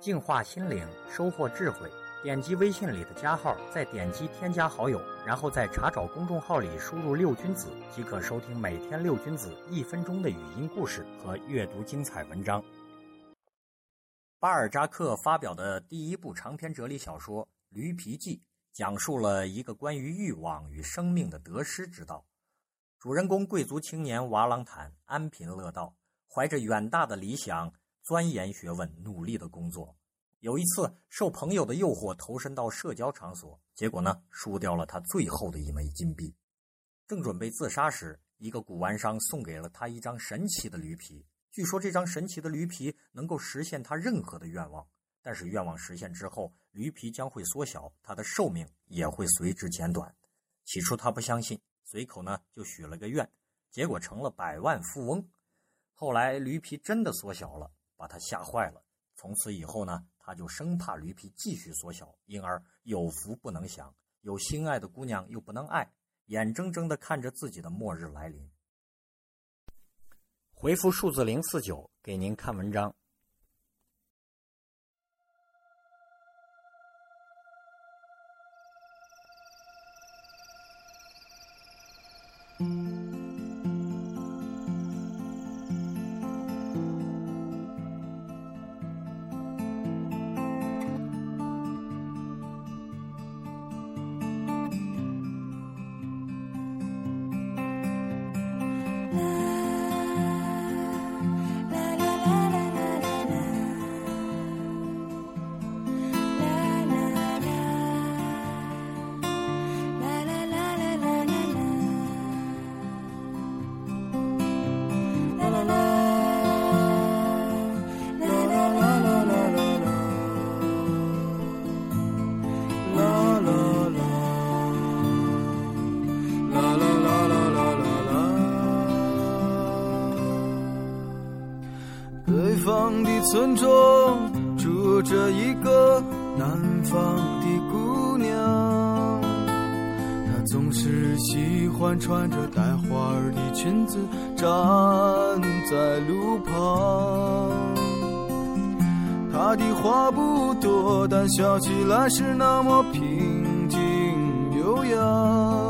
净化心灵，收获智慧。点击微信里的加号，再点击添加好友，然后在查找公众号里输入“六君子”，即可收听每天六君子一分钟的语音故事和阅读精彩文章。巴尔扎克发表的第一部长篇哲理小说《驴皮记》，讲述了一个关于欲望与生命的得失之道。主人公贵族青年瓦朗坦安贫乐道，怀着远大的理想，钻研学问，努力的工作。有一次，受朋友的诱惑，投身到社交场所，结果呢，输掉了他最后的一枚金币。正准备自杀时，一个古玩商送给了他一张神奇的驴皮。据说这张神奇的驴皮能够实现他任何的愿望，但是愿望实现之后，驴皮将会缩小，他的寿命也会随之减短。起初他不相信，随口呢就许了个愿，结果成了百万富翁。后来驴皮真的缩小了，把他吓坏了。从此以后呢？他就生怕驴皮继续缩小，因而有福不能享，有心爱的姑娘又不能爱，眼睁睁的看着自己的末日来临。回复数字零四九，给您看文章。啦啦啦啦啦啦啦！北方的村庄住着一个南方的姑娘，她总是喜欢穿着带花儿的裙子站在路旁。她的话不多，但笑起来是那么平静悠扬。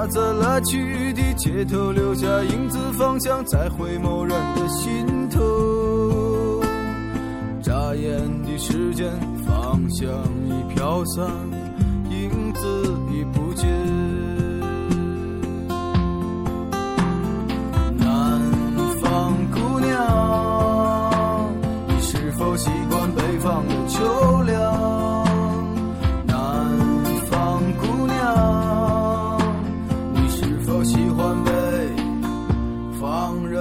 他在来去的街头留下影子，方向在回某人的心头。眨眼的时间，芳香已飘散，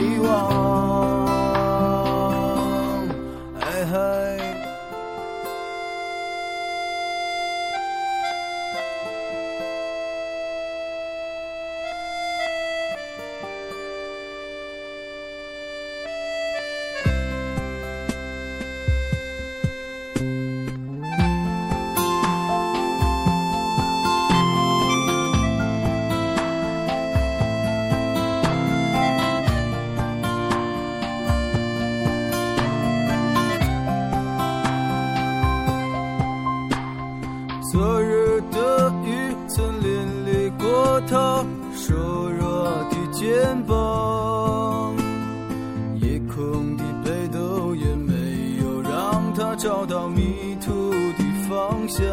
希望。他找到迷途的方向。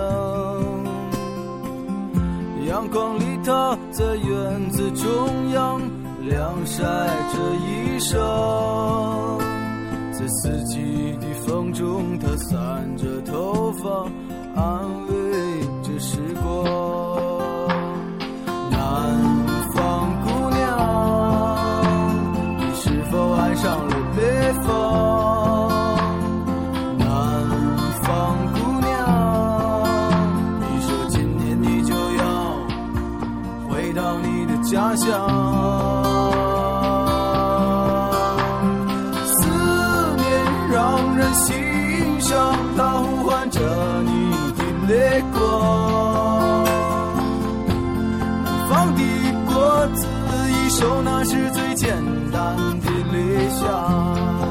阳光里，他在院子中央晾晒着衣裳，在四季的风中，他散着头发，安慰着时光。南方姑娘，你是否爱上了北方？家乡。思念让人心伤，它呼唤着你的泪光。南方的果子一熟，那是最简单的理想。